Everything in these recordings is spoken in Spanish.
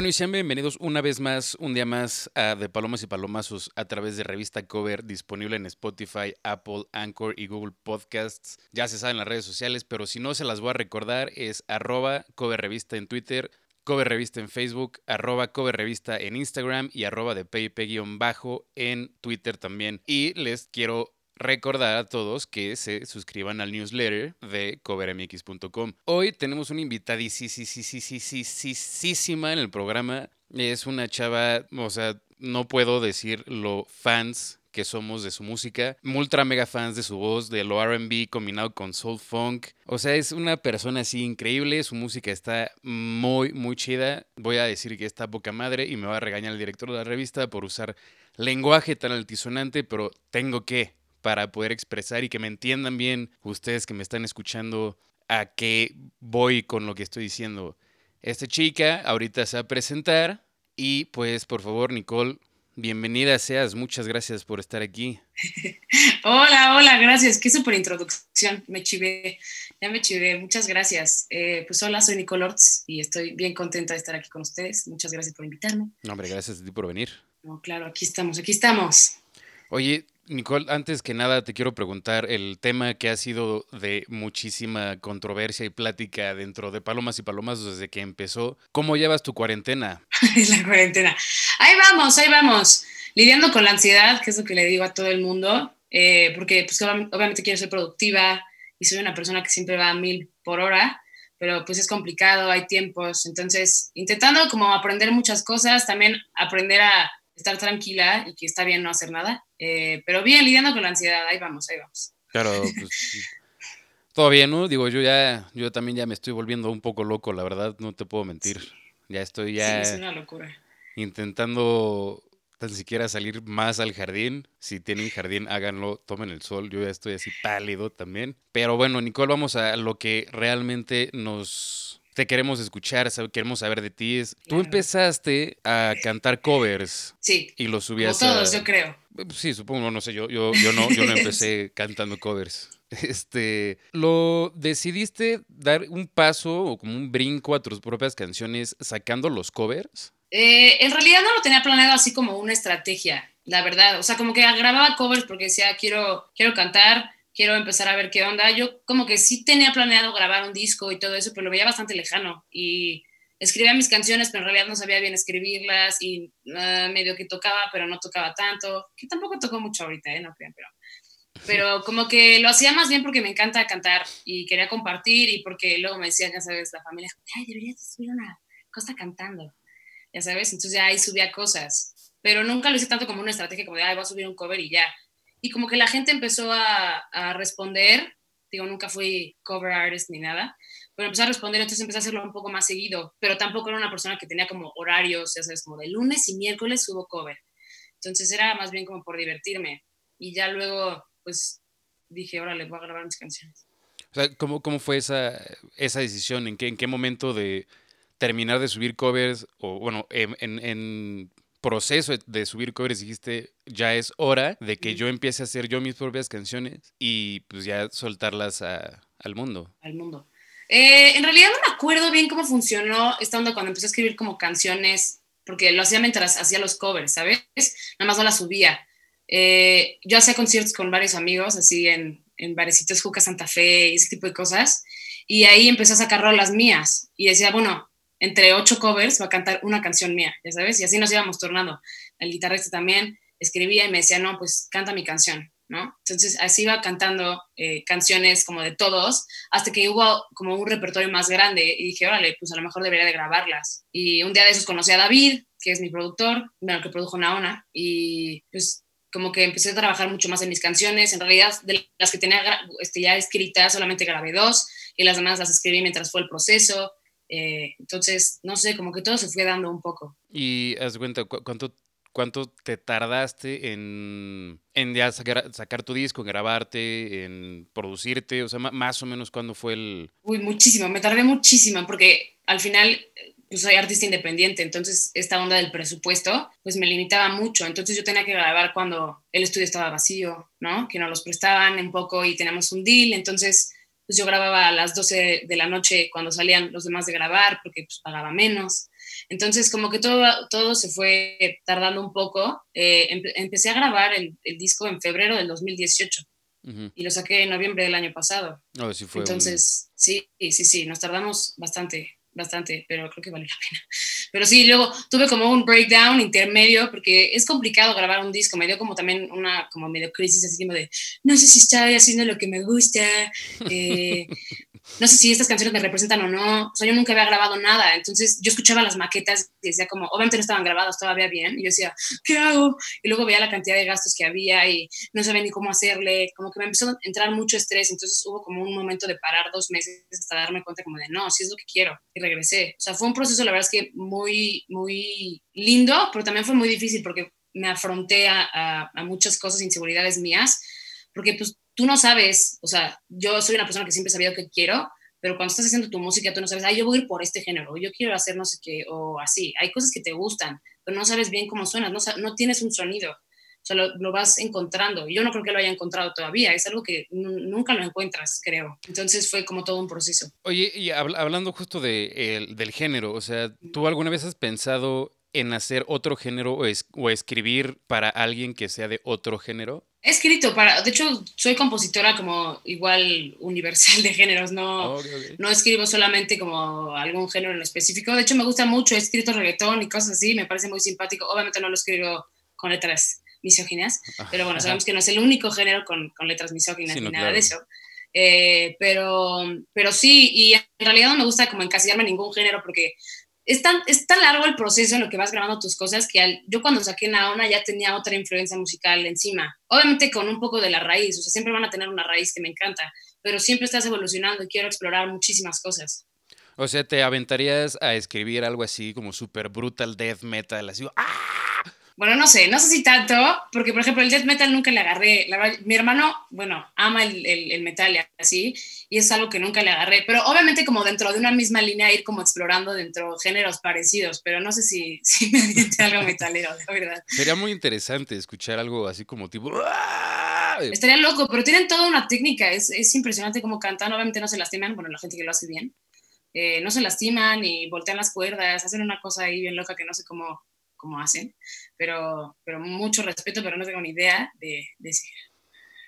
bueno, y sean bienvenidos una vez más, un día más a De Palomas y Palomazos a través de Revista Cover, disponible en Spotify, Apple, Anchor y Google Podcasts. Ya se saben las redes sociales, pero si no se las voy a recordar, es arroba Cover Revista en Twitter, Cover Revista en Facebook, arroba Cover Revista en Instagram y arroba de bajo en Twitter también. Y les quiero recordar a todos que se suscriban al newsletter de covermx.com. Hoy tenemos una invitadísima en el programa. Es una chava, o sea, no puedo decir lo fans que somos de su música, ultra mega fans de su voz, de lo RB combinado con soul funk. O sea, es una persona así increíble, su música está muy, muy chida. Voy a decir que está poca madre y me va a regañar el director de la revista por usar lenguaje tan altisonante, pero tengo que, para poder expresar y que me entiendan bien ustedes que me están escuchando a qué voy con lo que estoy diciendo. Esta chica ahorita se va a presentar y pues por favor Nicole, bienvenida seas, muchas gracias por estar aquí. hola, hola, gracias, qué súper introducción, me chivé, ya me chivé, muchas gracias. Eh, pues hola, soy Nicole Ortiz y estoy bien contenta de estar aquí con ustedes, muchas gracias por invitarme. No, hombre, gracias a ti por venir. No, claro, aquí estamos, aquí estamos. Oye, Nicole, antes que nada te quiero preguntar el tema que ha sido de muchísima controversia y plática dentro de Palomas y Palomas desde que empezó. ¿Cómo llevas tu cuarentena? la cuarentena. Ahí vamos, ahí vamos. Lidiando con la ansiedad, que es lo que le digo a todo el mundo, eh, porque pues, obviamente quiero ser productiva y soy una persona que siempre va a mil por hora, pero pues es complicado, hay tiempos. Entonces, intentando como aprender muchas cosas, también aprender a estar tranquila y que está bien no hacer nada. Eh, pero bien, lidiando con la ansiedad, ahí vamos, ahí vamos. Claro, pues todo bien, ¿no? Digo, yo ya, yo también ya me estoy volviendo un poco loco, la verdad, no te puedo mentir. Ya estoy ya. Sí, es una locura. Intentando tan siquiera salir más al jardín. Si tienen jardín, háganlo, tomen el sol. Yo ya estoy así pálido también. Pero bueno, Nicole, vamos a lo que realmente nos te queremos escuchar, queremos saber de ti. Tú empezaste a cantar covers. Sí. Y lo subías Como todos, yo creo. Sí, supongo, no sé, yo, yo, yo, no, yo no empecé cantando covers. Este, ¿lo decidiste dar un paso o como un brinco a tus propias canciones sacando los covers? Eh, en realidad no lo tenía planeado así como una estrategia, la verdad. O sea, como que grababa covers porque decía, quiero, quiero cantar quiero empezar a ver qué onda. Yo como que sí tenía planeado grabar un disco y todo eso, pero lo veía bastante lejano y escribía mis canciones, pero en realidad no sabía bien escribirlas y uh, medio que tocaba, pero no tocaba tanto, que tampoco tocó mucho ahorita, ¿eh? No crean, pero... Pero como que lo hacía más bien porque me encanta cantar y quería compartir y porque luego me decían, ya sabes, la familia, ay, deberías subir una cosa cantando, ya sabes, entonces ya ahí subía cosas, pero nunca lo hice tanto como una estrategia como de, ay, voy a subir un cover y ya, y como que la gente empezó a, a, responder, digo, nunca fui cover artist ni nada, pero empezó a responder, entonces empecé a hacerlo un poco más seguido, pero tampoco era una persona que tenía como horarios, ya sabes, como de lunes y miércoles subo cover. Entonces era más bien como por divertirme. Y ya luego, pues dije, órale, voy a grabar mis canciones. O sea, ¿cómo, cómo fue esa, esa decisión? ¿En qué, ¿En qué momento de terminar de subir covers o, bueno, en, en proceso de subir covers dijiste, ya es hora de que yo empiece a hacer yo mis propias canciones y pues ya soltarlas al mundo? Al mundo. Eh, en realidad no me acuerdo bien cómo funcionó esta onda cuando empecé a escribir como canciones, porque lo hacía mientras hacía los covers, ¿sabes? Nada más no las subía. Eh, yo hacía conciertos con varios amigos, así en, en barecitos Juca Santa Fe y ese tipo de cosas, y ahí empecé a sacar rolas mías y decía, bueno, entre ocho covers va a cantar una canción mía, ya sabes, y así nos íbamos tornando. El guitarrista también escribía y me decía, no, pues canta mi canción, ¿no? Entonces así iba cantando eh, canciones como de todos, hasta que hubo como un repertorio más grande y dije, órale, pues a lo mejor debería de grabarlas. Y un día de esos conocí a David, que es mi productor, bueno, que produjo Naona, y pues como que empecé a trabajar mucho más en mis canciones. En realidad, de las que tenía este, ya escritas, solamente grabé dos y las demás las escribí mientras fue el proceso. Eh, entonces, no sé, como que todo se fue dando un poco. Y haz cuenta, ¿cuánto, cuánto te tardaste en, en ya sacar, sacar, tu disco, en grabarte, en producirte? O sea, más o menos cuándo fue el... Uy, muchísimo, me tardé muchísimo porque al final pues soy artista independiente, entonces esta onda del presupuesto pues me limitaba mucho, entonces yo tenía que grabar cuando el estudio estaba vacío, ¿no? Que nos los prestaban un poco y teníamos un deal, entonces pues yo grababa a las 12 de la noche cuando salían los demás de grabar porque pues pagaba menos. Entonces, como que todo, todo se fue tardando un poco. Eh, empecé a grabar el, el, disco en febrero del 2018 y lo saqué en noviembre del año pasado. Oh, sí fue Entonces, sí, sí, sí, nos tardamos bastante, bastante, pero creo que vale la pena. Pero sí, luego tuve como un breakdown intermedio porque es complicado grabar un disco, me dio como también una como medio crisis así como de, no sé si estoy haciendo lo que me gusta, eh, no sé si estas canciones me representan o no, o sea, yo nunca había grabado nada, entonces yo escuchaba las maquetas y decía como, obviamente no estaban grabadas todavía bien, y yo decía, ¿qué hago? Y luego veía la cantidad de gastos que había y no sabía ni cómo hacerle, como que me empezó a entrar mucho estrés, entonces hubo como un momento de parar dos meses hasta darme cuenta como de, no, si es lo que quiero, regresé. O sea, fue un proceso, la verdad es que muy, muy lindo, pero también fue muy difícil porque me afronté a, a, a muchas cosas, inseguridades mías, porque pues tú no sabes, o sea, yo soy una persona que siempre he sabido que quiero, pero cuando estás haciendo tu música tú no sabes, ay, yo voy a ir por este género, yo quiero hacer no sé qué, o así. Hay cosas que te gustan, pero no sabes bien cómo suenas, no, no tienes un sonido, o sea, lo, vas encontrando. Yo no creo que lo haya encontrado todavía, es algo que nunca lo encuentras, creo. Entonces fue como todo un proceso. Oye, y hablando justo de, del género, o sea, ¿tú alguna vez has pensado en hacer otro género o, o escribir para alguien que sea de otro género? He escrito para, de hecho, soy compositora como igual universal de géneros, no, oh, no escribo solamente como algún género en específico. De hecho, me gusta mucho, he escrito reggaetón y cosas así, me parece muy simpático. Obviamente no lo escribo con letras misóginas, pero bueno, sabemos que no es el único género con, con letras misóginas ni nada de eso. Eh, pero, pero sí, y en realidad no me gusta como encasillarme en ningún género porque es tan, es tan largo el proceso en lo que vas grabando tus cosas que yo cuando saqué Naona ya tenía otra influencia musical encima. Obviamente con un poco de la raíz, o sea, siempre van a tener una raíz que me encanta, pero siempre estás evolucionando y quiero explorar muchísimas cosas. O sea, ¿te aventarías a escribir algo así como super brutal death metal, así, ¡ah! Bueno, no sé, no sé si tanto, porque por ejemplo el death metal nunca le agarré. mi hermano, bueno, ama el, el, metal y así, y es algo que nunca le agarré. Pero obviamente como dentro de una misma línea ir como explorando dentro géneros parecidos, pero no sé si, si me aviente algo metalero, la verdad. Sería muy interesante escuchar algo así como tipo... Estaría loco, pero tienen toda una técnica, es, es impresionante cómo cantan, obviamente no se lastiman, bueno, la gente que lo hace bien, eh, no se lastiman y voltean las cuerdas, hacen una cosa ahí bien loca que no sé cómo cómo hacen, pero, pero mucho respeto, pero no tengo ni idea de, decir.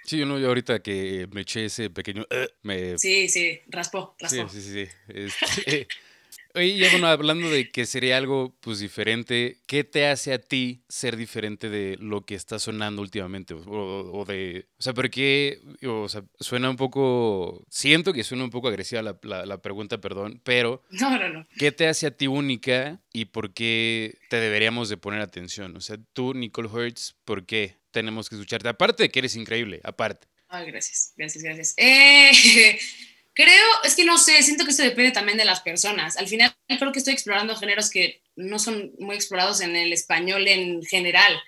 Sí, yo no, yo ahorita que me eché ese pequeño... Eh, me... Sí, sí, raspó, raspó. Sí, sí, sí. Este, Oye, bueno, hablando de que sería algo pues diferente, ¿qué te hace a ti ser diferente de lo que está sonando últimamente? O, de, o sea, porque, o sea, suena un poco, siento que suena un poco agresiva la, la, pregunta, perdón, pero no, no, no. ¿qué te hace a ti única y por qué te deberíamos de poner atención? O sea, tú, Nicole Hertz, ¿por qué tenemos que escucharte? Aparte de que eres increíble, aparte. Ay, gracias, gracias, gracias. Eh... Creo, es que no sé, siento que esto depende también de las personas. Al final creo que estoy explorando géneros que no son muy explorados en el español en general.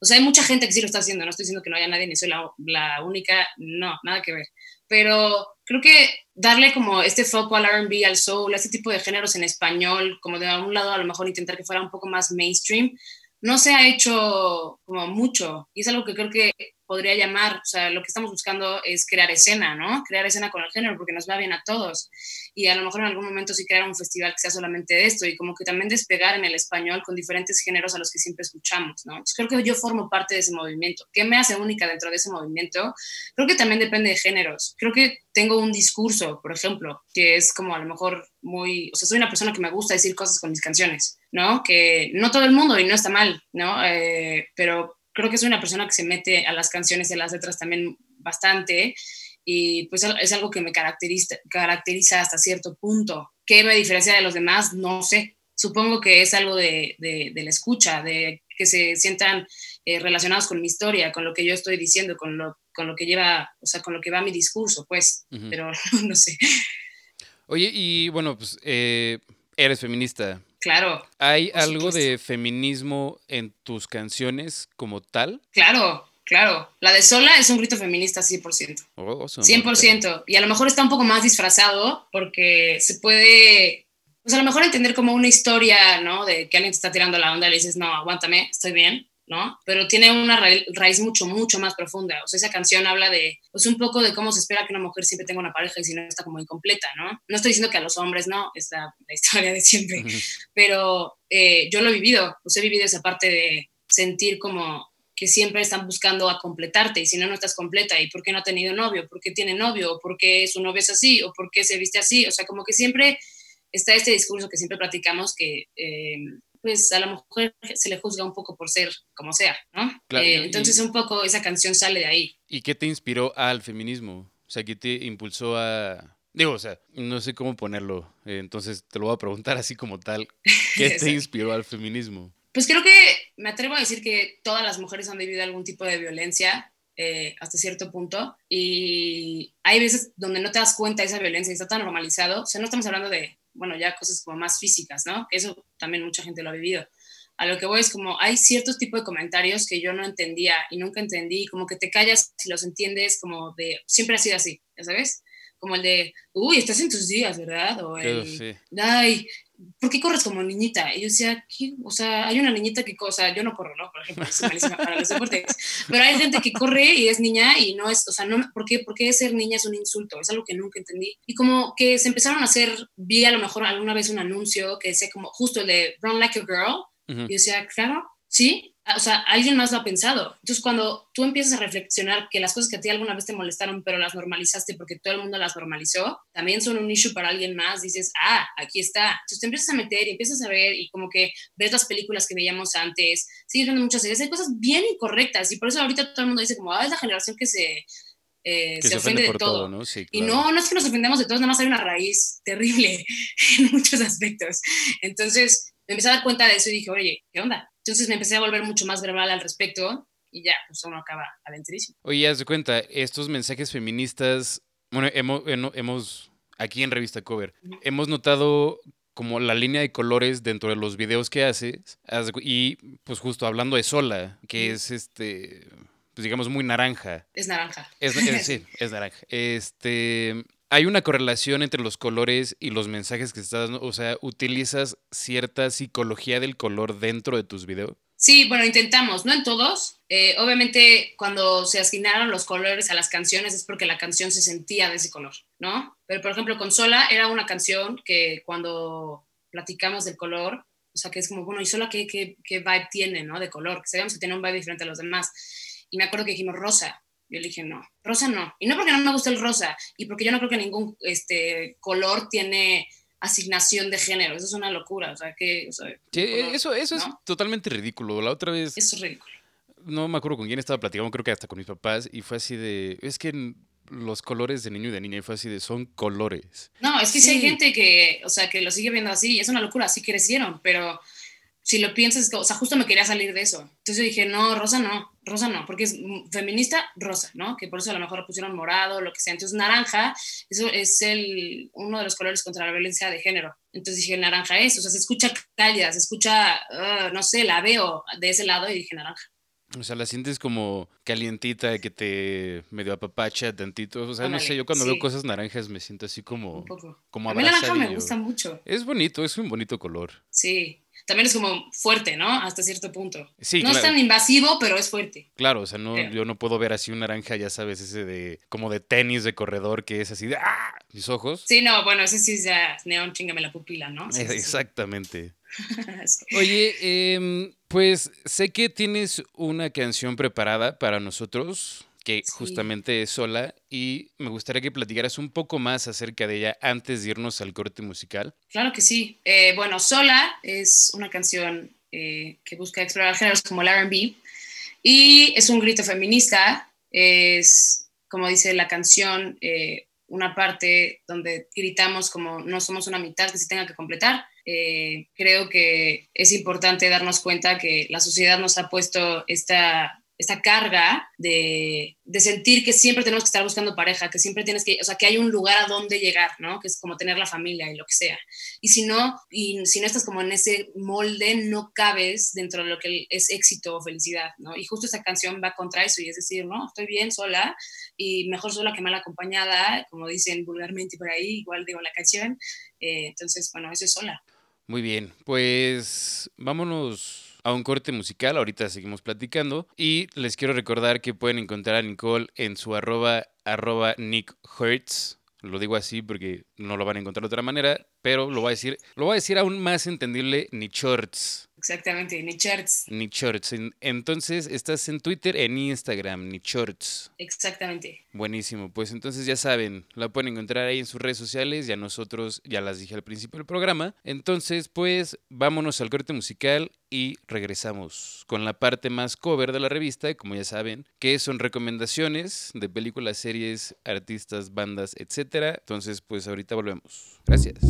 O sea, hay mucha gente que sí lo está haciendo, no estoy diciendo que no haya nadie ni soy la, la única, no, nada que ver. Pero creo que darle como este foco al RB, al soul, a este tipo de géneros en español, como de un lado a lo mejor intentar que fuera un poco más mainstream, no se ha hecho como mucho. Y es algo que creo que podría llamar, o sea, lo que estamos buscando es crear escena, ¿no? Crear escena con el género porque nos va bien a todos. Y a lo mejor en algún momento sí crear un festival que sea solamente de esto y como que también despegar en el español con diferentes géneros a los que siempre escuchamos, ¿no? creo que yo formo parte de ese movimiento. ¿Qué me hace única dentro de ese movimiento? Creo que también depende de géneros. Creo que tengo un discurso, por ejemplo, que es como a lo mejor muy, o sea, soy una persona que me gusta decir cosas con mis canciones, ¿no? Que no todo el mundo y no está mal, ¿no? Eh, pero creo que soy una persona que se mete a las canciones y a las letras también bastante y pues es algo que me caracteriza, caracteriza hasta cierto punto. ¿Qué me diferencia de los demás? No sé. Supongo que es algo de, de, la escucha, de que se sientan eh, relacionados con mi historia, con lo que yo estoy diciendo, con lo, con lo que lleva, o sea, con lo que va mi discurso, pues, pero no sé. Oye, y bueno, pues eh, eres feminista, Claro. ¿Hay algo de feminismo en tus canciones como tal? Claro, claro. La de Sola es un grito feminista 100%. Oh, 100%. Y a lo mejor está un poco más disfrazado porque se puede, pues a lo mejor entender como una historia, ¿no? De que alguien te está tirando la onda y le dices, no, aguántame, estoy bien, ¿no? Pero tiene una raíz mucho, mucho más profunda. O sea, esa canción habla de, pues un poco de cómo se espera que una mujer siempre tenga una pareja y si no está como incompleta, ¿no? No estoy diciendo que a los hombres no, es la, historia de siempre, pero eh, yo lo he vivido, pues he vivido esa parte de sentir como que siempre están buscando a completarte y si no, no estás completa. ¿Y por qué no ha tenido novio? ¿Por qué tiene novio? ¿O por qué su novio es así? ¿O por qué se viste así? O sea, como que siempre está este discurso que siempre platicamos que eh, pues a la mujer se le juzga un poco por ser como sea, ¿no? Eh, entonces un poco esa canción sale de ahí. ¿Y qué te inspiró al feminismo? O sea, ¿qué te impulsó a... Digo, o sea, no sé cómo ponerlo, eh, entonces te lo voy a preguntar así como tal. ¿Qué te inspiró al feminismo? Pues creo que me atrevo a decir que todas las mujeres han vivido algún tipo de violencia eh, hasta cierto punto y hay veces donde no te das cuenta de esa violencia y está tan normalizado. O sea, no estamos hablando de bueno, ya cosas como más físicas, ¿no? Eso también mucha gente lo ha vivido. A lo que voy es como, hay ciertos tipos de comentarios que yo no entendía y nunca entendí, como que te callas si los entiendes, como de, siempre ha sido así, ¿ya sabes? Como el de, uy, estás en tus días, ¿verdad? O el, sí. ay, ¿por qué corres como niñita? Y yo decía, ¿qué? o sea, hay una niñita que, o sea, yo no corro, ¿no? Por ejemplo, es malísima para los deportes, pero hay gente que corre y es niña y no es, o sea, no, ¿por qué, ¿por qué ser niña es un insulto? Es algo que nunca entendí. Y como que se empezaron a hacer, vi a lo mejor alguna vez un anuncio que decía como justo el de Run Like a Girl, y yo decía, claro, sí, o sea, alguien más lo ha pensado. Entonces, cuando tú empiezas a reflexionar que las cosas que a ti alguna vez te molestaron, pero las normalizaste porque todo el mundo las normalizó, también son un issue para alguien más, dices, ah, aquí está. Entonces te empiezas a meter y empiezas a ver y como que ves las películas que veíamos antes, sigues viendo muchas series, hay cosas bien incorrectas y por eso ahorita todo el mundo dice como, ah, es la generación que se... Eh, se, ofende, de todo. ¿no? Y no, no es que nos ofendemos de todos, nada más hay una raíz terrible en muchos aspectos. Entonces, me empecé a dar cuenta de eso y dije, oye, ¿qué onda? Entonces me empecé a volver mucho más verbal al respecto y ya, pues uno acaba aventurísimo. Oye, haz de cuenta, estos mensajes feministas, bueno, hemos, hemos aquí en Revista Cover, hemos notado como la línea de colores dentro de los videos que haces y pues justo hablando de Sola, que es este, pues digamos muy naranja. Es naranja. Es, sí, es naranja. Este, hay una correlación entre los colores y los mensajes que estás dando. O sea, ¿utilizas cierta psicología del color dentro de tus videos? Sí, bueno, intentamos, no en todos. Eh, obviamente, cuando se asignaron los colores a las canciones es porque la canción se sentía de ese color, ¿no? Pero, por ejemplo, con Sola era una canción que cuando platicamos del color, o sea, que es como, bueno, ¿y Sola qué, qué, qué vibe tiene, ¿no? De color, que sabíamos que tiene un vibe diferente a los demás. Y me acuerdo que dijimos rosa, yo le dije, no, rosa no. Y no porque no me gusta el rosa, y porque yo no creo que ningún este, color tiene asignación de género. Eso es una locura. O sea, que. eso, eso es totalmente ridículo. La otra vez. Eso es ridículo. No me acuerdo con quién estaba platicando, creo que hasta con mis papás, y fue así de. Es que los colores de niño y de niña, y fue así de. Son colores. No, es que sí. hay gente que, o sea, que lo sigue viendo así, y es una locura, así crecieron, pero si lo piensas, o sea, justo me quería salir de eso. Entonces yo dije, no, rosa no, rosa no, porque es feminista, rosa, ¿no? Que por eso a lo mejor pusieron morado, lo que sea. Entonces naranja, eso es el, uno de los colores contra la violencia de género. Entonces dije, naranja es, o sea, se escucha cálida, se escucha, ah, no sé, la veo de ese lado y dije naranja. O sea, la sientes como calientita, que te medio apapacha tantito. O sea, no sé, yo cuando veo cosas naranjas me siento así como, un poco. como A mí la naranja me gusta mucho. Es bonito, es un bonito color. Sí, también es como fuerte, ¿no? Hasta cierto punto. Sí, no es tan invasivo, pero es fuerte. Claro, o sea, no, yo no puedo ver así un naranja, ya sabes, ese de como de tenis de corredor que es así de ¡ah! Mis ojos. Sí, no, bueno, ese sí es ya neón, chingame la pupila, ¿no? Exactamente. Oye, eh, pues sé que tienes una canción preparada para nosotros que justamente es sola y me gustaría que platicaras un poco más acerca de ella antes de irnos al corte musical. Claro que sí. Eh, bueno, Sola es una canción eh, que busca explorar géneros como el RB y es un grito feminista. Es, como dice la canción, eh, una parte donde gritamos como no somos una mitad que se tenga que completar. creo que es importante darnos cuenta que la sociedad nos ha puesto esta esta carga de, de, sentir que siempre tenemos que estar buscando pareja, que siempre tienes que, o sea, que hay un lugar a donde llegar, ¿no? Que es como tener la familia y lo que sea. Y si no, y si no estás como en ese molde, no cabes dentro de lo que es éxito o felicidad, ¿no? Y justo esta canción va contra eso y es decir, no, estoy bien sola y mejor sola que mal acompañada, como dicen vulgarmente por ahí, igual digo la canción. Eh, entonces, bueno, eso es sola. Muy bien, pues vámonos a un corte musical, ahorita seguimos platicando. Y les quiero recordar que pueden encontrar a Nicole en su arroba, arroba Nick Hertz. Lo digo así porque no lo van a encontrar de otra manera, pero lo voy a decir, lo voy a decir aún más entendible, Nichorts. Exactamente, ni shorts. Ni shorts. Entonces, estás en Twitter, en Instagram, ni shorts. Exactamente. Buenísimo. Pues entonces ya saben, la pueden encontrar ahí en sus redes sociales. Ya nosotros ya las dije al principio del programa. Entonces, pues vámonos al corte musical y regresamos con la parte más cover de la revista, como ya saben, que son recomendaciones de películas, series, artistas, bandas, etcétera. Entonces, pues ahorita volvemos. Gracias.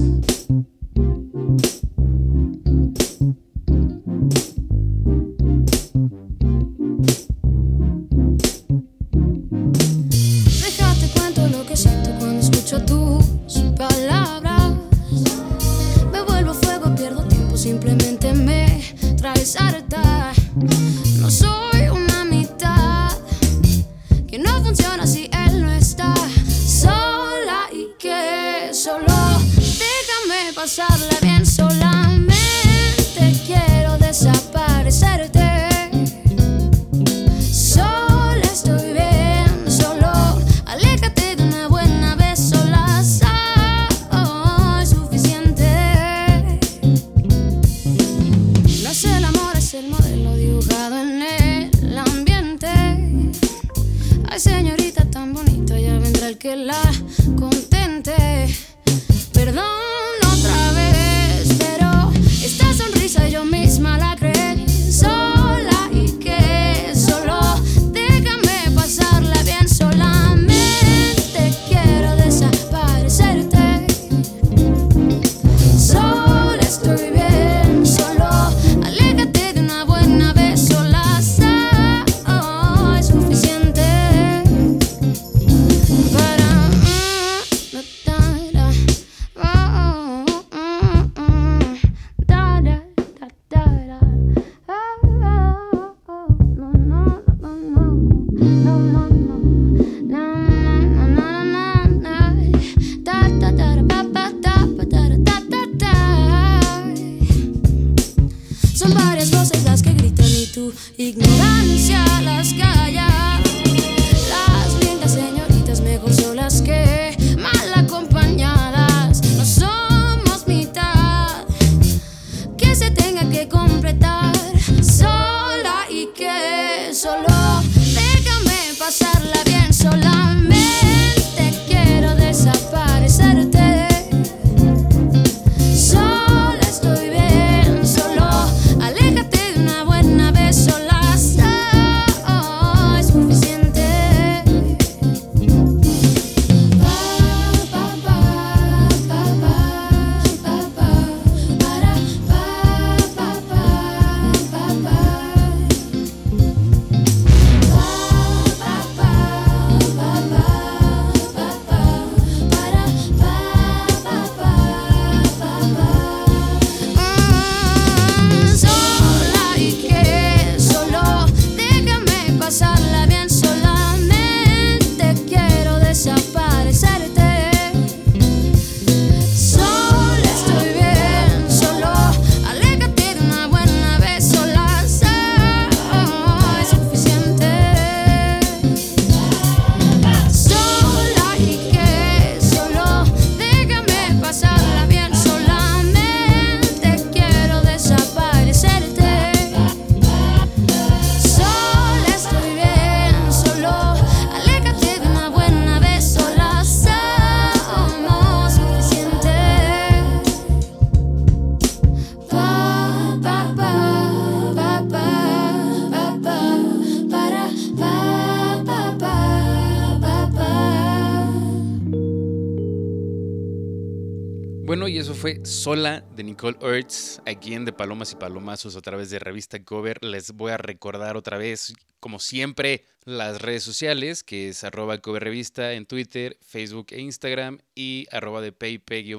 Sola de Nicole Ertz, aquí en De Palomas y Palomazos a través de Revista Cover. Les voy a recordar otra vez, como siempre, las redes sociales, que es arroba Cover Revista en Twitter, Facebook e Instagram y arroba de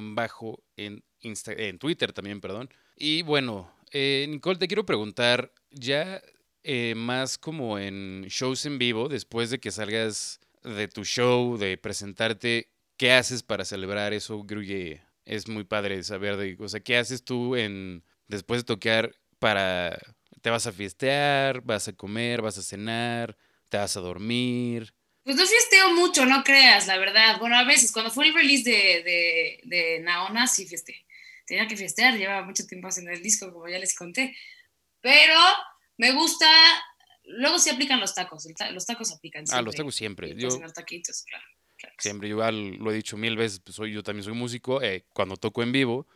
bajo en, en Twitter también, perdón. Y bueno, eh, Nicole, te quiero preguntar, ya eh, más como en shows en vivo, después de que salgas de tu show, de presentarte, ¿qué haces para celebrar eso, Gruye? Es muy padre saber de, o sea, ¿qué haces tú en después de tocar para ¿Te vas a fiestear? ¿Vas a comer? ¿Vas a cenar? ¿Te vas a dormir? Pues no fiesteo mucho, no creas, la verdad. Bueno, a veces, cuando fue el release de, de, de Naona, sí fiesté. Tenía que fiestear, llevaba mucho tiempo haciendo el disco, como ya les conté. Pero me gusta, luego sí aplican los tacos, los tacos aplican siempre. Ah, los tacos siempre. Yo, taquitos, claro, Siempre, yo lo he dicho mil veces, pues soy, yo también soy músico, eh, cuando toco en vivo,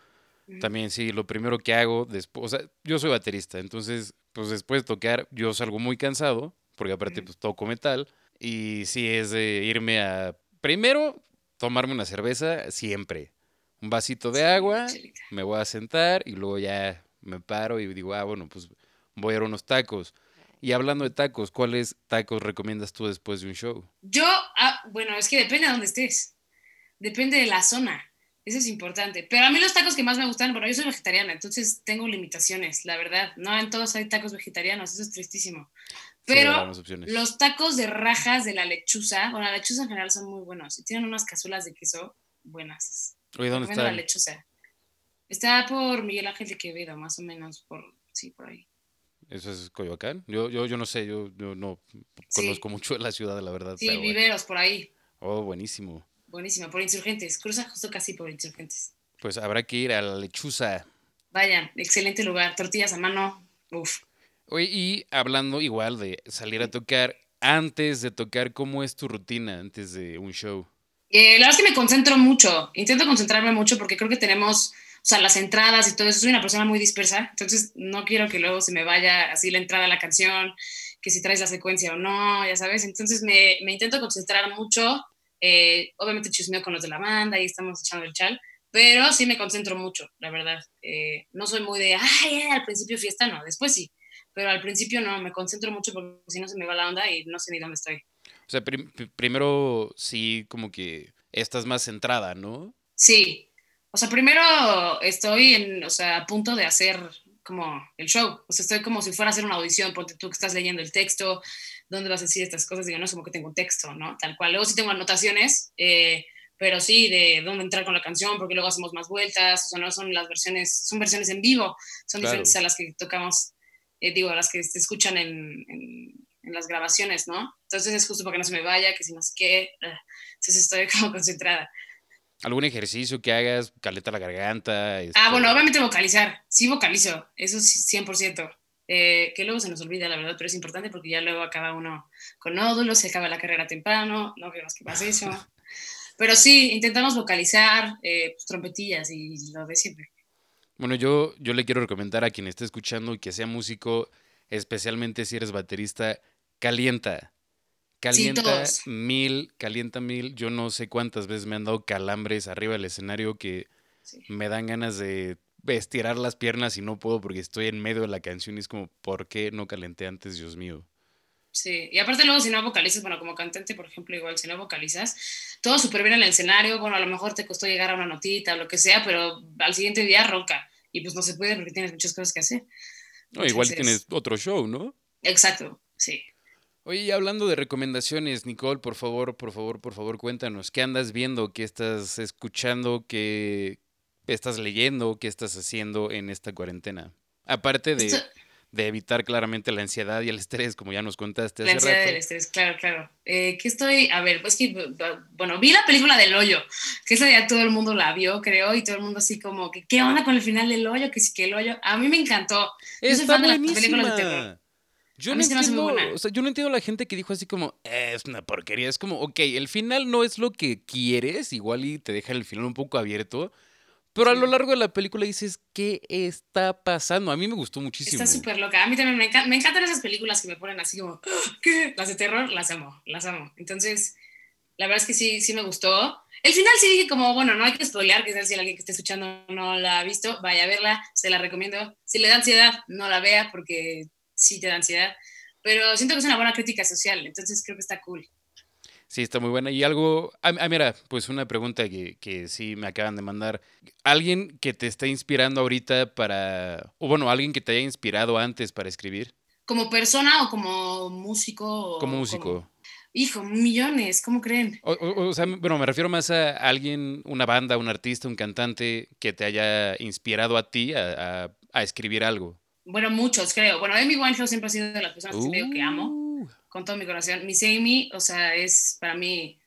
también sí, lo primero que hago después, o sea, yo soy baterista, entonces, pues después de tocar, yo salgo muy cansado, porque aparte, pues toco metal, y sí es de irme a, primero, tomarme una cerveza, siempre, un vasito de agua, me voy a sentar y luego ya me paro y digo, ah, bueno, pues voy a ir a unos tacos. Y hablando de tacos, ¿cuáles tacos recomiendas tú después de un show? Yo, ah, bueno, es que depende de dónde estés. Depende de la zona. Eso es importante. Pero a mí los tacos que más me gustan, bueno, yo soy vegetariana, entonces tengo limitaciones, la verdad. No en todos hay tacos vegetarianos, eso es tristísimo. Pero los tacos de rajas de la lechuza, bueno, la lechuza en general son muy buenos. Y tienen unas cazuelas de queso buenas. Oye, ¿dónde está? La lechuza. Está por Miguel Ángel de Quevedo, más o menos, por, sí, por ahí. ¿Eso es Coyoacán? Yo, yo, yo no sé, yo, yo no conozco mucho de la ciudad, la verdad. Sí, viveros por ahí. Oh, buenísimo. Buenísimo, por insurgentes. Cruza justo casi por insurgentes. Pues habrá que ir a la lechuza. Vayan, excelente lugar. Tortillas a mano. Uf. Oye, y hablando igual de salir a tocar, antes de tocar, ¿cómo es tu rutina antes de un show? Eh, la verdad es que me concentro mucho. Intento concentrarme mucho porque creo que tenemos sea, las entradas y todo eso. Soy una persona muy dispersa, entonces no quiero que luego se me vaya así la entrada a la canción, que si traes la secuencia o no, ya sabes. Entonces me, me intento concentrar mucho. Eh, obviamente chismeo con los de la banda y estamos echando el chal, pero sí me concentro mucho, la verdad. Eh, no soy muy de, ay, al principio fiesta, no, después sí, pero al principio no, me concentro mucho porque si no se me va la onda y no sé ni dónde estoy. O sea, primero sí como que estás más centrada, ¿no? Sí, o sea, primero estoy en, o sea, a punto de hacer como el show. O sea, estoy como si fuera a hacer una audición, porque tú que estás leyendo el texto, dónde vas a decir estas cosas, digo, no es como que tengo un texto, ¿no? Tal cual. Luego sí tengo anotaciones, eh, pero sí de dónde entrar con la canción, porque luego hacemos más vueltas, o sea, no son las versiones, son versiones en vivo, son diferentes a las que tocamos, eh, digo, a las que se escuchan en, en, en, las grabaciones, ¿no? Entonces es justo para que no se me vaya, que si no sé qué, ah, entonces estoy como concentrada. ¿Algún ejercicio que hagas? Caleta la garganta. Ah, bueno, este obviamente vocalizar. Sí vocalizo, eso sí, 100%. Eh, que luego se nos olvida, la verdad, pero es importante porque ya luego acaba uno con nódulos, se acaba la carrera temprano, no queremos que pase eso. pero sí, intentamos vocalizar, eh, pues, trompetillas y lo de siempre. Bueno, yo, yo le quiero recomendar a quien esté escuchando y que sea músico, especialmente si eres baterista, calienta. Calienta mil, calienta mil. Yo no sé cuántas veces me han dado calambres arriba del escenario que me dan ganas de estirar las piernas y no puedo porque estoy en medio de la canción y es como, ¿por qué no calenté antes, Dios mío? Sí, y aparte luego si no vocalizas, bueno, como cantante, por ejemplo, igual si no vocalizas, todo súper bien en el escenario, bueno, a lo mejor te costó llegar a una notita o lo que sea, pero al siguiente día roca y pues no se puede porque tienes muchas cosas que hacer. No, igual tienes otro show, ¿no? Exacto, sí. Oye, hablando de recomendaciones, Nicole, por favor, por favor, por favor, cuéntanos, ¿qué andas viendo, qué estás escuchando, qué estás leyendo, qué estás haciendo en esta cuarentena? Aparte de, de evitar claramente la ansiedad y el estrés, como ya nos contaste hace La ansiedad y el estrés, claro, claro. Eh, ¿Qué estoy? A ver, pues que, bueno, vi la película del hoyo, que esa ya todo el mundo la vio, creo, y todo el mundo así como, que, ¿qué onda con el final del hoyo? Que sí, que el hoyo. A mí me encantó. Está buenísima. Yo no, entiendo, o sea, yo no entiendo la gente que dijo así como, es una porquería. Es como, ok, el final no es lo que quieres, igual y te deja el final un poco abierto. Pero a lo largo de la película dices, ¿qué está pasando? A mí me gustó muchísimo. Está súper loca. A mí también me, encantan esas películas que me ponen así como, ¿qué? Las de terror, las amo, las amo. Entonces, la verdad es que sí, sí me gustó. El final sí dije como, bueno, no hay que spoilear, que si alguien que esté escuchando no la ha visto, vaya a verla, se la recomiendo. Si le da ansiedad, no la vea porque sí te da ansiedad, pero siento que es una buena crítica social, entonces creo que está cool. Sí, está muy buena. Y algo, ah, ah, mira, pues una pregunta que, que, sí me acaban de mandar. ¿Alguien que te está inspirando ahorita para, o bueno, alguien que te haya inspirado antes para escribir? ¿Como persona o como músico? como músico. Hijo, millones, ¿cómo creen? O, sea, bueno, me refiero más a alguien, una banda, un artista, un cantante que te haya inspirado a ti a, a escribir algo. Bueno, muchos, creo. Bueno, Amy Winehouse siempre ha sido de las personas que amo Uh, con todo mi corazón. Miss Amy, o sea, es para mí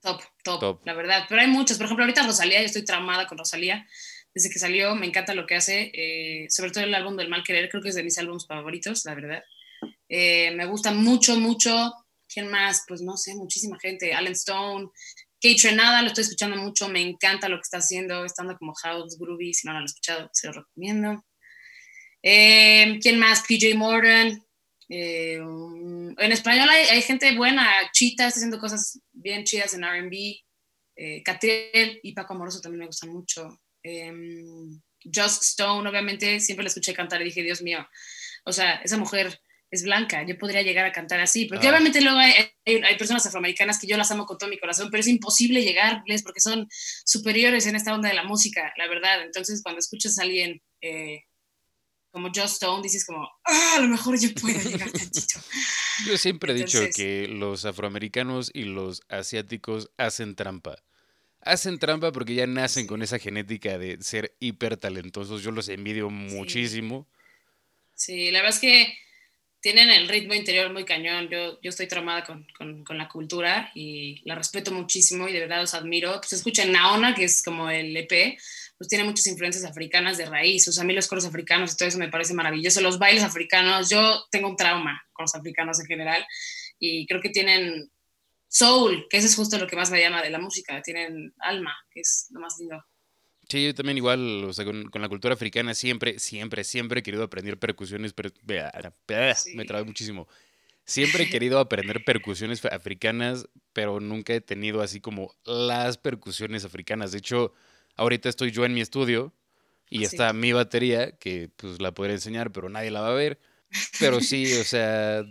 top, top, Top. la verdad. Pero hay muchos. Por ejemplo, ahorita Rosalía, yo estoy traumada con Rosalía. Desde que salió, me encanta lo que hace. eh, sobre todo el álbum del Mal Querer, creo que es de mis álbumes favoritos, la verdad. Eh, me gusta mucho, mucho. ¿Quién más? Pues no sé, muchísima gente. Alan Stone. Kate Renada, lo estoy escuchando mucho. Me encanta lo que está haciendo. Estando como House Groovy. Si no lo han escuchado, se lo recomiendo. Eh, ¿Quién más? PJ Morgan. Eh, um, en español hay, hay, gente buena. Chita está haciendo cosas bien chidas en RB. Eh, Catriel y Paco Amoroso también me gustan mucho. Eh, Just Stone, obviamente, siempre la escuché cantar y dije, Dios mío, o sea, esa mujer es blanca, yo podría llegar a cantar así, porque Ah. obviamente luego hay, hay- hay personas afroamericanas que yo las amo con todo mi corazón, pero es imposible llegarles porque son superiores en esta onda de la música, la verdad. Entonces, cuando escuchas a alguien eh, como Just Stone, dices como, ah, a lo mejor yo puedo llegar tantito. Yo siempre he dicho que los afroamericanos y los asiáticos hacen trampa. Hacen trampa porque ya nacen con esa genética de ser hiper talentosos. Yo los envidio muchísimo. Sí, la verdad es que tienen el ritmo interior muy cañón. Yo, yo estoy traumada con, con, con la cultura y la respeto muchísimo y de verdad los admiro. Pues escuchen Naona, que es como el EP, pues tiene muchas influencias africanas de raíz. O sea, a mí los coros africanos y todo eso me parece maravilloso. Los bailes africanos, yo tengo un trauma con los africanos en general y creo que tienen soul, que eso es justo lo que más me llama de la música. Tienen alma, que es lo más lindo. Sí, yo también igual, o sea, con, con la cultura africana siempre, siempre, siempre he querido aprender percusiones. per- bea- bea- Sí. Me trabé muchísimo. Siempre he querido aprender percusiones africanas, pero nunca he tenido así como las percusiones africanas. De hecho, ahorita estoy yo en mi estudio y Sí. está mi batería, que pues la podré enseñar, pero nadie la va a ver. Pero sí, o sea,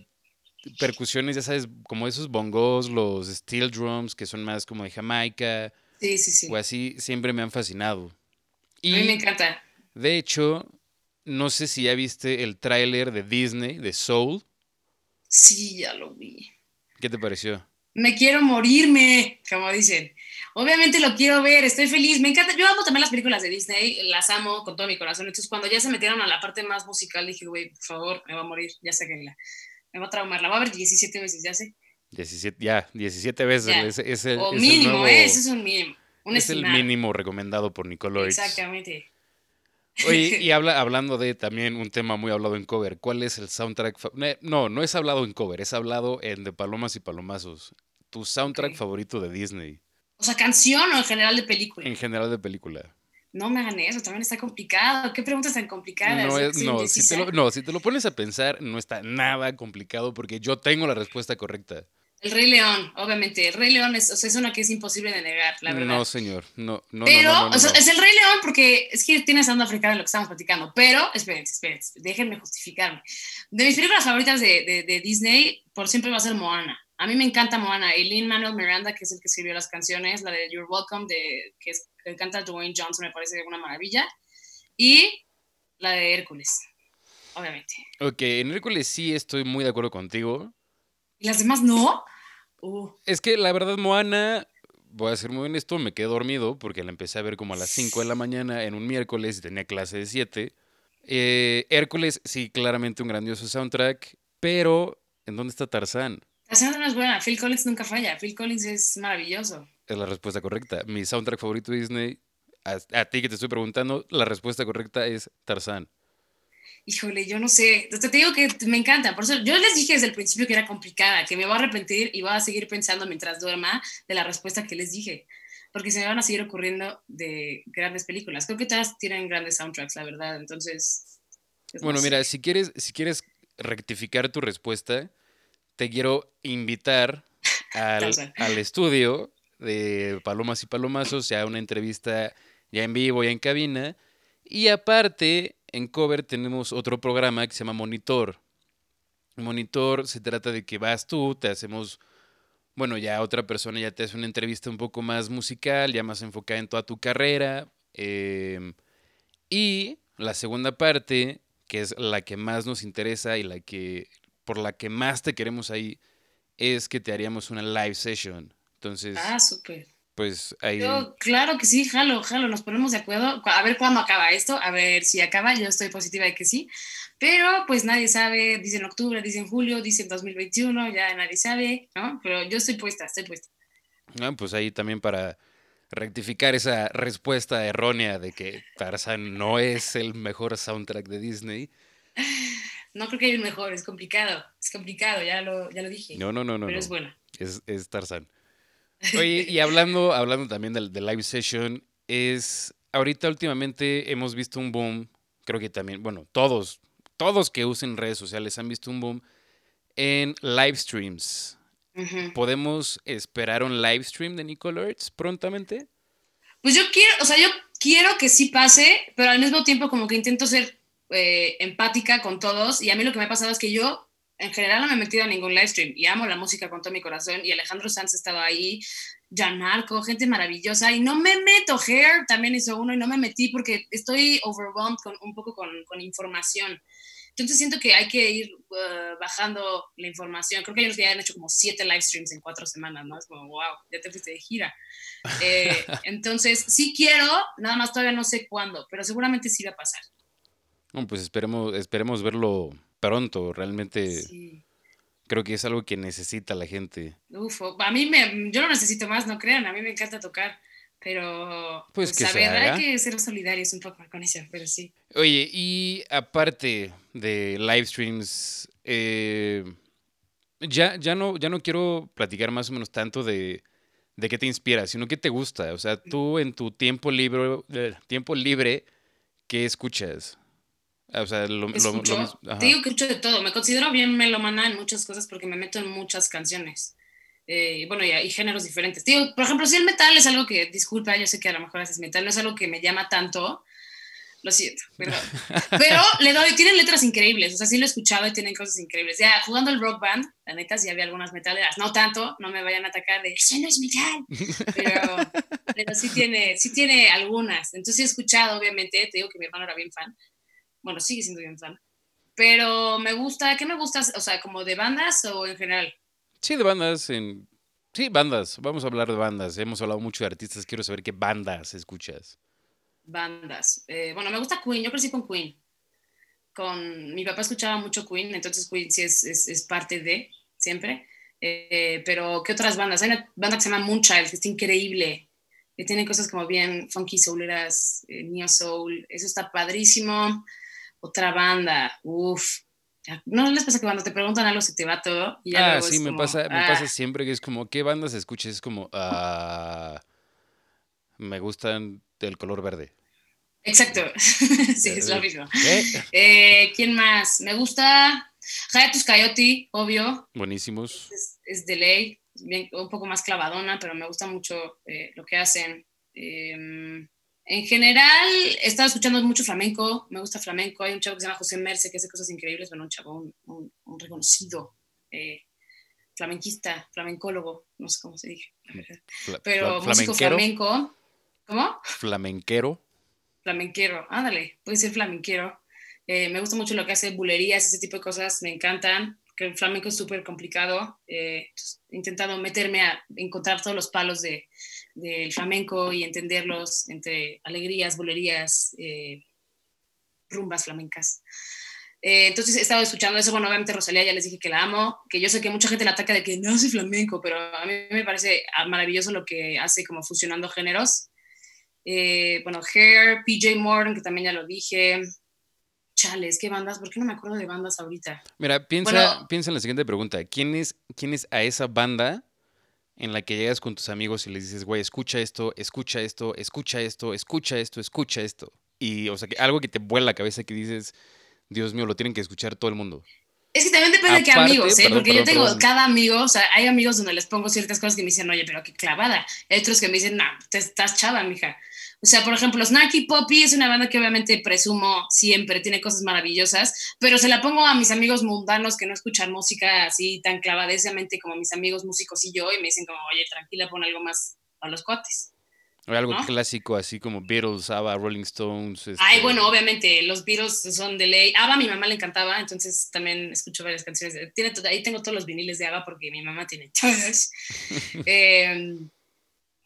percusiones, ya sabes, como esos bongos, los steel drums, que son más como de Jamaica, Sí, sí, sí. o así, siempre me han fascinado. A mí me Y encanta. de hecho, no sé si ya viste el tráiler de Disney, de Soul. Sí, ya lo vi. ¿Qué te pareció? me quiero morirme, como dicen. Obviamente lo quiero ver, estoy feliz, me encanta. Yo amo también las películas de Disney, las amo con todo mi corazón. Entonces, cuando ya se metieron a la parte más musical, dije, güey, por favor, me va a morir, ya sé que la, me va a traumar. La voy a ver 17 veces, ya sé. 17, ya, 17 veces. Ya. Es, es el, O es el mínimo, nuevo- ¿eh? Ese es un mínimo. Un es el mínimo recomendado por Nicole Exactamente. Oye, y habla, hablando de también un tema muy hablado en cover, ¿cuál es el soundtrack? No, no es hablado en cover, es hablado en De Palomas y Palomazos. Tu soundtrack favorito de Disney, O sea, canción o en general de película. en general de película. No me hagan eso, también está complicado. ¿Qué preguntas tan complicadas? No, Yo es, que soy no, si te indecisa. lo, no, si te lo pones a pensar, no está nada complicado porque yo tengo la respuesta correcta. El Rey León, obviamente. El Rey León es, o sea, es una que es imposible de negar, la verdad. No, señor, no, no, pero, no, no, no, o sea, es el Rey León porque es que tiene onda africana lo que estamos platicando. Pero, espérense, espérense, déjenme justificarme. De mis películas favoritas de, de, de Disney, por siempre va a ser Moana. A mí me encanta Moana. Y Lin Manuel Miranda, que es el que escribió las canciones, la de You're Welcome, de, que, es, que canta Dwayne Johnson, me parece una maravilla. Y la de Hércules, obviamente. Ok, en Hércules sí estoy muy de acuerdo contigo. ¿Y las demás no? Uh, Es que la verdad, Moana, voy a ser muy honesto, me quedé dormido porque la empecé a ver como a las 5 de la mañana en un miércoles y tenía clase de 7. Eh, Hércules, sí, claramente un grandioso soundtrack, pero ¿en dónde está Tarzán? la escena no es buena. Phil Collins nunca falla. Phil Collins es maravilloso. Es la respuesta correcta. Mi soundtrack favorito de Disney, a, a ti que te estoy preguntando, la respuesta correcta es Tarzán. Híjole, yo no sé. Te, te digo que me encanta. Por eso yo les dije desde el principio que era complicada, que me voy a arrepentir y voy a seguir pensando mientras duerma de la respuesta que les dije. Porque se me van a seguir ocurriendo de grandes películas. Creo que todas tienen grandes soundtracks, la verdad. Entonces. no Bueno, mira, si quieres, si quieres rectificar tu respuesta, te quiero invitar al, al estudio de Palomas y Palomazos, ya una entrevista ya en vivo, ya en cabina. Y aparte, en cover tenemos otro programa que se llama Monitor. Monitor se trata de que vas tú, te hacemos, bueno, ya otra persona ya te hace una entrevista un poco más musical, ya más enfocada en toda tu carrera. em, y la segunda parte, que es la que más nos interesa y la que por la que más te queremos ahí, es que te haríamos una live session. Entonces, Ah, súper. Pues ahí... Yo, claro que sí, jalo, jalo, nos ponemos de acuerdo. A ver cuándo acaba esto, a ver si acaba, yo estoy positiva de que sí. Pero pues nadie sabe, dicen octubre, dicen julio, dicen 2021, ya nadie sabe, ¿no? Pero yo estoy puesta, estoy puesta. Ah, pues ahí también para rectificar esa respuesta errónea de que Tarzan no es el mejor soundtrack de Disney. No creo que haya un mejor, es complicado, es complicado, ya lo, ya lo dije. No, no, no, no. Pero es bueno. Es, es Tarzan. Oye, y hablando, hablando también del, del live session, es ahorita últimamente hemos visto un boom, creo que también, bueno, todos, todos que usen redes sociales han visto un boom en live streams. ¿Podemos esperar un live stream de Nicole Arts prontamente? Pues yo quiero, o sea, yo quiero que sí pase, pero al mismo tiempo como que intento ser eh, empática con todos y a mí lo que me ha pasado es que yo en general no me he metido a ningún live stream y amo la música con todo mi corazón y Alejandro Sanz estaba ahí, Marco, gente maravillosa y no me meto, Hair también hizo uno y no me metí porque estoy overwhelmed con, un poco con, con información. Entonces siento que hay que ir uh, bajando la información. Creo que ellos ya han hecho como siete live streams en cuatro semanas, ¿no? Es como, wow, ya te fuiste de gira. Eh, entonces, sí quiero, nada más todavía no sé cuándo, pero seguramente sí va a pasar. Bueno, pues esperemos, esperemos verlo pronto, realmente. Creo que es algo que necesita la gente. Uf, a mí me, yo lo necesito más, no crean, a mí me encanta tocar. Pero, pues, pues que hay que ser solidarios un poco con eso, pero sí. Oye, y aparte de live streams, eh, ya, ya, no, ya no quiero platicar más o menos tanto de, de qué te inspira, sino qué te gusta. O sea, tú en tu tiempo libre, eh, tiempo libre, ¿qué escuchas? O sea, lo, lo, te digo que escucho de todo. Me considero bien melomana en muchas cosas porque me meto en muchas canciones. Eh, bueno, y, géneros diferentes. Digo, por ejemplo, si el metal es algo que, disculpa, yo sé que a lo mejor haces metal, no es algo que me llama tanto, lo siento, perdón. Pero le doy, tienen letras increíbles, o sea, sí lo he escuchado y tienen cosas increíbles. Ya, jugando el rock band, la neta, sí había algunas metaleras, no tanto, no me vayan a atacar de, eso no es metal, pero, pero sí, tiene, sí tiene algunas. Entonces he escuchado, obviamente, te digo que mi hermano era bien fan, bueno, sigue siendo bien fan, pero me gusta, ¿qué me gusta? O sea, como de bandas o en general. Sí, de bandas. En... Sí, bandas. Vamos a hablar de bandas. Hemos hablado mucho de artistas. Quiero saber qué bandas escuchas. Bandas. Eh, bueno, me gusta Queen. Yo crecí con Queen. Con... Mi papá escuchaba mucho Queen, entonces Queen sí es, es, parte de, siempre. Eh, pero, ¿qué otras bandas? Hay una banda que se llama Moonchild, que está increíble. Que tiene cosas como bien funky souleras, eh, neo soul. Eso está padrísimo. Otra banda, uff, ¿No les pasa que cuando te preguntan algo se te va todo? Y ah, sí, me, pasa, me pasa ah". siempre que es como, ¿qué bandas escuchas? Es como, ah, me gustan del color verde. Exacto, sí, es lo mismo. Eh, ¿Quién más? Me gusta Hayatus Coyote, obvio. Buenísimos. Es, de ley, un poco más clavadona, pero me gusta mucho eh, lo que hacen. En general, he estado escuchando mucho flamenco, me gusta flamenco. Hay un chavo que se llama José Merce que hace cosas increíbles, bueno, un chavo, un, reconocido eh, flamenquista, flamencólogo, no sé cómo se dice. Pero músico flamenco. ¿Cómo? Flamenquero. Flamenquero, ándale, puede ser flamenquero. Eh, me gusta mucho lo que hace bulerías, ese tipo de cosas, me encantan que el flamenco es súper complicado. Eh, he intentado meterme a encontrar todos los palos del de, flamenco y entenderlos entre alegrías, bolerías, eh, rumbas flamencas. Eh, entonces he estado escuchando eso. Bueno, obviamente Rosalía ya les dije que la amo, que yo sé que mucha gente la ataca de que no hace flamenco, pero a mí me parece maravilloso lo que hace como fusionando géneros. bueno, Hair, PJ Morgan, que también ya lo dije, chales, ¿qué bandas? ¿Por qué no me acuerdo de bandas ahorita? Mira, piensa, piensa en la siguiente pregunta. ¿Quién es, ¿Quién es a esa banda en la que llegas con tus amigos y les dices, güey, escucha esto, escucha esto, escucha esto, escucha esto, escucha esto? Y, o sea, que algo que te vuela la cabeza que dices, Dios mío, lo tienen que escuchar todo el mundo. Es que también depende de qué amigos, ¿eh? Porque yo tengo cada amigo, o sea, hay amigos donde les pongo ciertas cosas que me dicen, oye, pero qué clavada. Hay otros que me dicen, no, te estás chava, mija. O sea, por ejemplo, Snacky Poppy es una banda que obviamente presumo siempre, tiene cosas maravillosas, pero se la pongo a mis amigos mundanos que no escuchan música así tan clavadesamente como mis amigos músicos y yo, y me dicen como, oye, tranquila, pon algo más a los cuates. O algo clásico así como Beatles, ABBA, Rolling Stones. Ay, este bueno, obviamente, los Beatles son de ley. ABBA a mi mamá le encantaba, entonces también escucho varias canciones. Tiene, ahí tengo todos los viniles de ABBA porque mi mamá tiene todos. eh,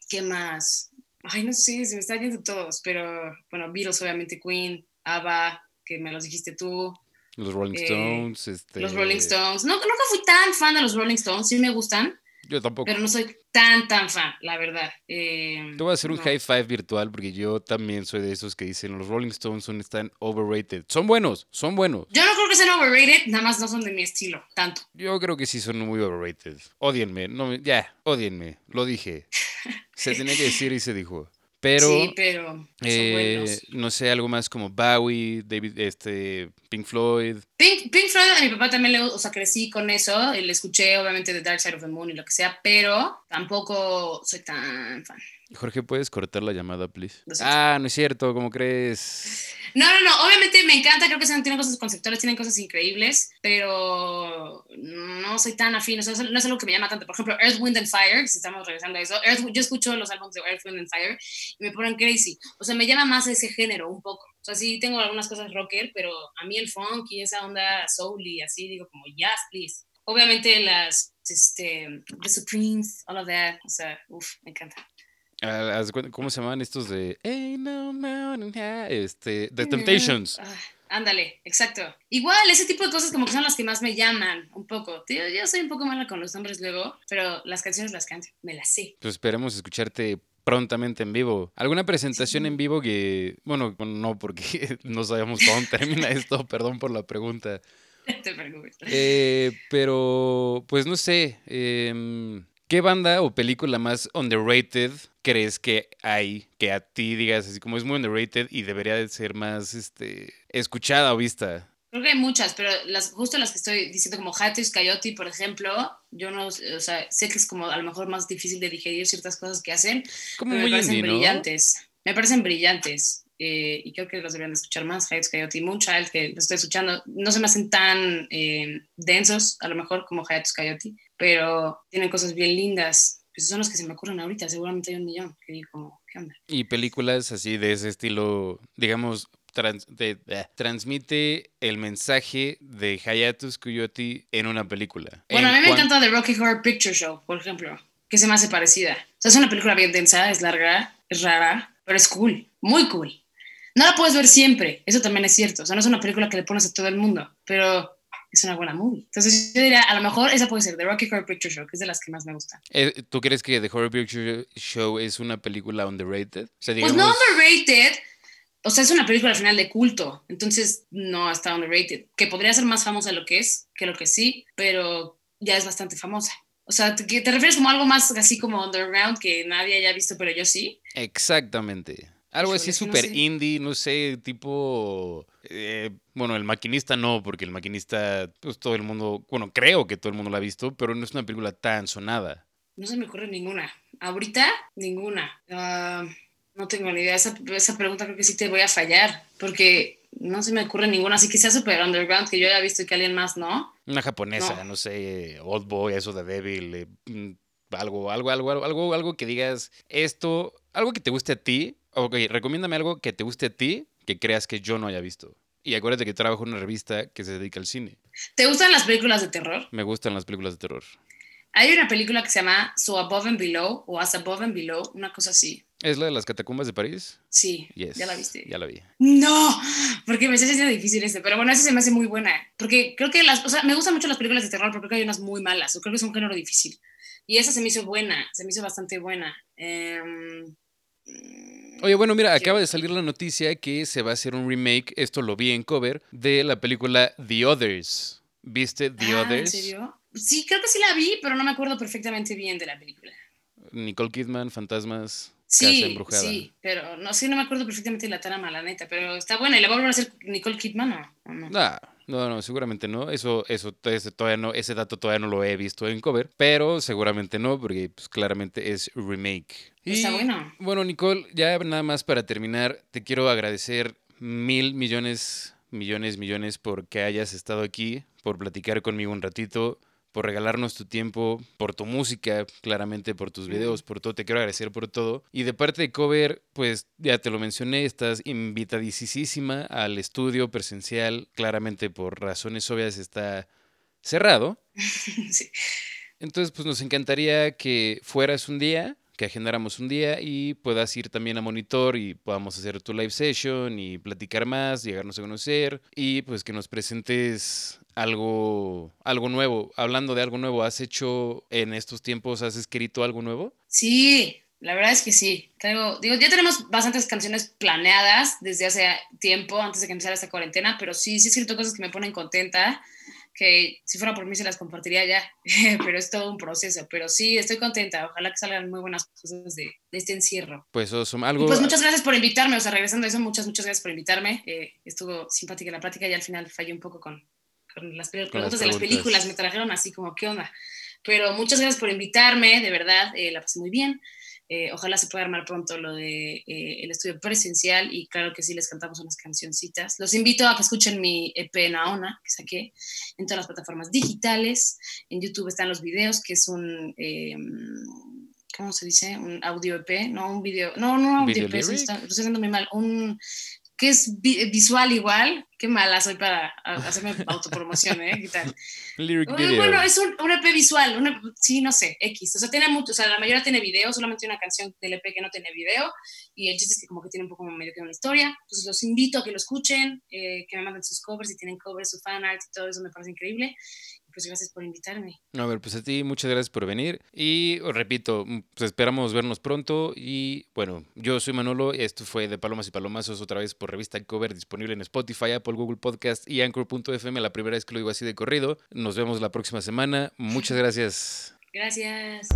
¿Qué más? Ay, no sé, se me están yendo todos, pero bueno, Beatles, obviamente, Queen, ABBA, que me los dijiste tú. Los Rolling Eh, Stones, este... Los Rolling Stones. No, nunca fui tan fan de los Rolling Stones, sí me gustan, Yo tampoco. pero no soy tan, tan fan, la verdad. Eh, Te voy a hacer un no. high five virtual porque yo también soy de esos que dicen los Rolling Stones son, están overrated. Son buenos, son buenos. Yo no creo que sean overrated, nada más no son de mi estilo, tanto. Yo creo que sí son muy overrated. Odienme, no, ya, odienme, lo dije. Se tenía que decir y se dijo. Pero, sí, pero eh, no sé, algo más como Bowie, David, este, Pink Floyd. Pink, Pink Floyd, a mi papá también le o sea, crecí con eso, y le escuché obviamente The Dark Side of the Moon y lo que sea, pero tampoco soy tan fan. Jorge, ¿puedes cortar la llamada, please? Ah, no es cierto, ¿cómo crees? No, no, no, obviamente me encanta, creo que tienen cosas conceptuales, tienen cosas increíbles, pero no soy tan afín, o sea, no es algo que me llama tanto. Por ejemplo, Earth, Wind and Fire, si estamos regresando a eso, Earth- yo escucho los álbumes de Earth, Wind and Fire y me ponen crazy. O sea, me llama más ese género un poco. O sea, sí tengo algunas cosas rocker, pero a mí el funk y esa onda soul y así, digo como, yes, please. Obviamente las, este, The Supremes, all of that, o sea, uff, me encanta. Ah, ¿Cómo se llaman estos de? Este, The Temptations. Ah, ándale, exacto. Igual, ese tipo de cosas como que son las que más me llaman un poco. Tío, yo soy un poco mala con los nombres luego, pero las canciones las canto, me las sé. Pues esperemos escucharte prontamente en vivo. ¿Alguna presentación Sí. en vivo que, bueno, no, porque no sabemos cómo termina esto, perdón por la pregunta. No te preocupes. Eh, pero, pues no sé, em, ¿qué banda o película más underrated crees que hay que a ti digas así como es muy underrated y debería de ser más este, escuchada o vista? Creo que hay muchas, pero las, justo las que estoy diciendo, como Hattis Coyote, por ejemplo, yo no, o sea, sé que es como a lo mejor más difícil de digerir ciertas cosas que hacen, Como pero me muy parecen indie, ¿no? brillantes. Me parecen brillantes. eh, y creo que los deberían de escuchar más. Hattis Coyote y Moonchild, que los estoy escuchando, no se me hacen tan eh, densos, a lo mejor, como Hattis Coyote, pero tienen cosas bien lindas. Pues son los que se me ocurren ahorita, seguramente hay un millón. Que digo, ¿qué onda? Y películas así de ese estilo, digamos, trans- de- eh, transmite el mensaje de Hayatus Coyote en una película. Bueno, a mí me cuan- encanta The Rocky Horror Picture Show, por ejemplo, que se me hace parecida. O sea, es una película bien densa, es larga, es rara, pero es cool, muy cool. No la puedes ver siempre, eso también es cierto. O sea, no es una película que le pones a todo el mundo, pero es una buena movie. Entonces yo diría, a lo mejor esa puede ser The Rocky Horror Picture Show, que es de las que más me gustan. Eh, ¿Tú crees que The Horror Picture Show es una película underrated? O sea, Pues no underrated, o sea, es una película al final de culto, entonces no está underrated, que podría ser más famosa de lo que es, que lo que sí, pero ya es bastante famosa. O sea, ¿te, te refieres como algo más así como underground que nadie haya visto, pero yo sí? Exactamente. Algo así no súper sé. indie, no sé, tipo... eh, bueno, el maquinista no, porque el maquinista, pues todo el mundo, bueno, creo que todo el mundo la ha visto, pero no es una película tan sonada. No se me ocurre ninguna. Ahorita, ninguna. Ah, no tengo ni idea. Esa, esa pregunta creo que sí te voy a fallar, porque no se me ocurre ninguna. Así que sea super underground, que yo haya visto y que alguien más no. Una japonesa, no, No. sé, Old Boy, eso de Devil, eh, mm, algo, algo, algo, algo, algo, algo que digas esto, algo que te guste a ti. Ok, recomiéndame algo que te guste a ti que creas que yo no haya visto. Y acuérdate que trabajo en una revista que se dedica al cine. ¿Te gustan las películas de terror? Me gustan las películas de terror. Hay una película que se llama So Above and Below o As Above and Below, una cosa así. ¿Es la de las catacumbas de París? Sí, Yes. ya la viste. Ya la vi. No, porque me está haciendo difícil este, pero bueno, esa se me hace muy buena, porque creo que las, o sea, me gustan mucho las películas de terror, pero creo que hay unas muy malas, o creo que es un género difícil. Y esa se me hizo buena, se me hizo bastante buena. Mm, Oye, bueno, mira, acaba de salir la noticia que se va a hacer un remake, esto lo vi en cover, de la película The Others. ¿Viste The Ah, ¿En Others? serio? Sí, creo que sí la vi, pero no me acuerdo perfectamente bien de la película. Nicole Kidman, fantasmas, casa embrujada. sí, pero no sí, no me acuerdo perfectamente de la trama, la neta, pero está buena. ¿Y la va a volver a hacer Nicole Kidman o o no? Nah, no, no, seguramente no. Eso, eso, ese, todavía no, ese dato todavía no lo he visto en cover, pero seguramente no, porque pues, claramente es remake. Está Y, bueno. Bueno, Nicole, ya nada más para terminar, te quiero agradecer mil millones, millones, millones por que hayas estado aquí, por platicar conmigo un ratito, por regalarnos tu tiempo, por tu música, claramente por tus videos, por todo. Te quiero agradecer por todo. Y de parte de Cover, pues ya te lo mencioné, estás invitadísima al estudio presencial. Claramente por razones obvias está cerrado. Sí. Entonces, pues nos encantaría que fueras un día, que agendáramos un día y puedas ir también a Monitor y podamos hacer tu live session y platicar más, llegarnos a conocer y pues que nos presentes algo, algo nuevo. Hablando de algo nuevo, ¿has hecho en estos tiempos, has escrito algo nuevo? Sí, la verdad es que sí. digo, ya tenemos bastantes canciones planeadas desde hace tiempo, antes de que empezara esta cuarentena, pero sí, sí he escrito cosas que me ponen contenta, que si fuera por mí se las compartiría ya, pero es todo un proceso. Pero sí, estoy contenta. Ojalá que salgan muy buenas cosas de, este encierro. Pues son algo... pues muchas gracias por invitarme, o sea, regresando a eso, muchas, muchas gracias por invitarme. Eh, estuvo simpática la plática y al final fallé un poco con, con las preguntas de las películas, me trajeron así como, ¿qué onda? Pero muchas gracias por invitarme, de verdad, eh, la pasé muy bien. Eh, ojalá se pueda armar pronto lo de eh, el estudio presencial y claro que sí les cantamos unas cancioncitas. Los invito a que escuchen mi EP Naona que saqué en todas las plataformas digitales. En YouTube están los videos, que es un ¿cómo se dice? Un audio EP, no un video, no, no audio EP, estoy haciendo muy mal, un que es visual igual. Qué mala soy para hacerme autopromoción, ¿eh? ¿Qué tal? Bueno, es un, un EP visual, sí, no sé, X. O sea, tiene mucho, o sea, la mayoría tiene video, solamente una canción del EP que no tiene video. Y el chiste es que como que tiene un poco medio que una historia. Entonces los invito a que lo escuchen, eh, que me manden sus covers, si tienen covers, su fan art y todo eso me parece increíble pues gracias por invitarme. A ver, pues a ti muchas gracias por venir y repito, pues esperamos vernos pronto y bueno, yo soy Manolo, esto fue de Palomas y Palomazos otra vez por revista Cover disponible en Spotify, Apple, Google Podcast y Anchor.fm, la primera vez que lo digo así de corrido. Nos vemos la próxima semana. Muchas gracias. Gracias.